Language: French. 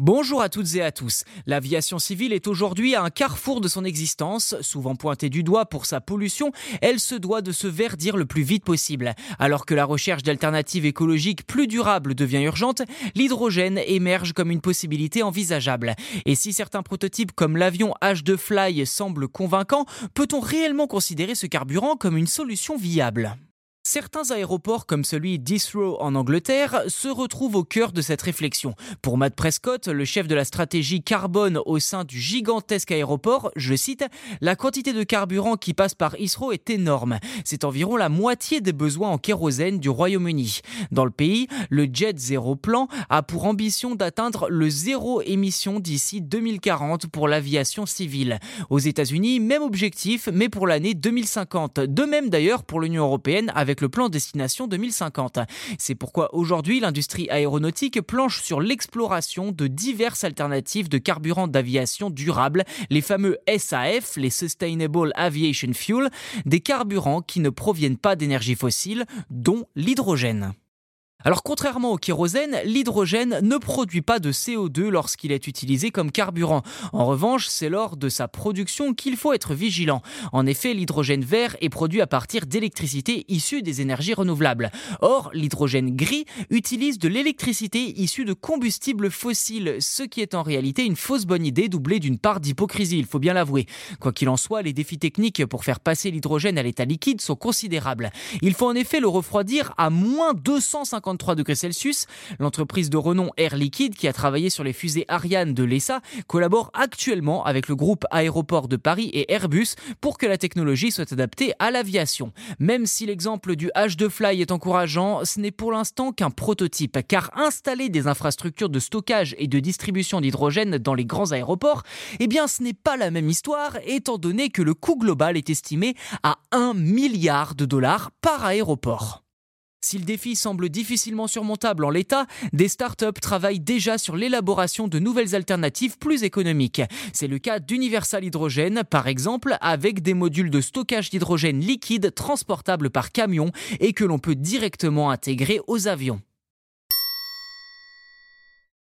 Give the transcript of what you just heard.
Bonjour à toutes et à tous. L'aviation civile est aujourd'hui à un carrefour de son existence. Souvent pointée du doigt pour sa pollution, elle se doit de se verdir le plus vite possible. Alors que la recherche d'alternatives écologiques plus durables devient urgente, l'hydrogène émerge comme une possibilité envisageable. Et si certains prototypes comme l'avion H2 Fly semblent convaincants, peut-on réellement considérer ce carburant comme une solution viable? Certains aéroports, comme celui d'Heathrow en Angleterre, se retrouvent au cœur de cette réflexion. Pour Matt Prescott, le chef de la stratégie carbone au sein du gigantesque aéroport, je cite, La quantité de carburant qui passe par Heathrow est énorme. C'est environ la moitié des besoins en kérosène du Royaume-Uni. Dans le pays, le Jet Zero Plan a pour ambition d'atteindre le zéro émission d'ici 2040 pour l'aviation civile. Aux États-Unis, même objectif, mais pour l'année 2050. De même d'ailleurs pour l'Union européenne avec plan Destination 2050. C'est pourquoi aujourd'hui l'industrie aéronautique planche sur l'exploration de diverses alternatives de carburants d'aviation durables, les fameux SAF, les Sustainable Aviation Fuel, des carburants qui ne proviennent pas d'énergie fossile, dont l'hydrogène. Alors contrairement au kérosène, l'hydrogène ne produit pas de CO2 lorsqu'il est utilisé comme carburant. En revanche, c'est lors de sa production qu'il faut être vigilant. En effet, l'hydrogène vert est produit à partir d'électricité issue des énergies renouvelables. Or, l'hydrogène gris utilise de l'électricité issue de combustibles fossiles, ce qui est en réalité une fausse bonne idée doublée d'une part d'hypocrisie, il faut bien l'avouer. Quoi qu'il en soit, les défis techniques pour faire passer l'hydrogène à l'état liquide sont considérables. Il faut en effet le refroidir à moins 250 3 degrés Celsius. L'entreprise de renom Air Liquide, qui a travaillé sur les fusées Ariane de l'ESA, collabore actuellement avec le groupe Aéroport de Paris et Airbus pour que la technologie soit adaptée à l'aviation. Même si l'exemple du H2 Fly est encourageant, ce n'est pour l'instant qu'un prototype, car installer des infrastructures de stockage et de distribution d'hydrogène dans les grands aéroports, eh bien ce n'est pas la même histoire, étant donné que le coût global est estimé à 1 milliard de dollars par aéroport. Si le défi semble difficilement surmontable en l'état, des startups travaillent déjà sur l'élaboration de nouvelles alternatives plus économiques. C'est le cas d'Universal Hydrogène, par exemple, avec des modules de stockage d'hydrogène liquide transportables par camion et que l'on peut directement intégrer aux avions.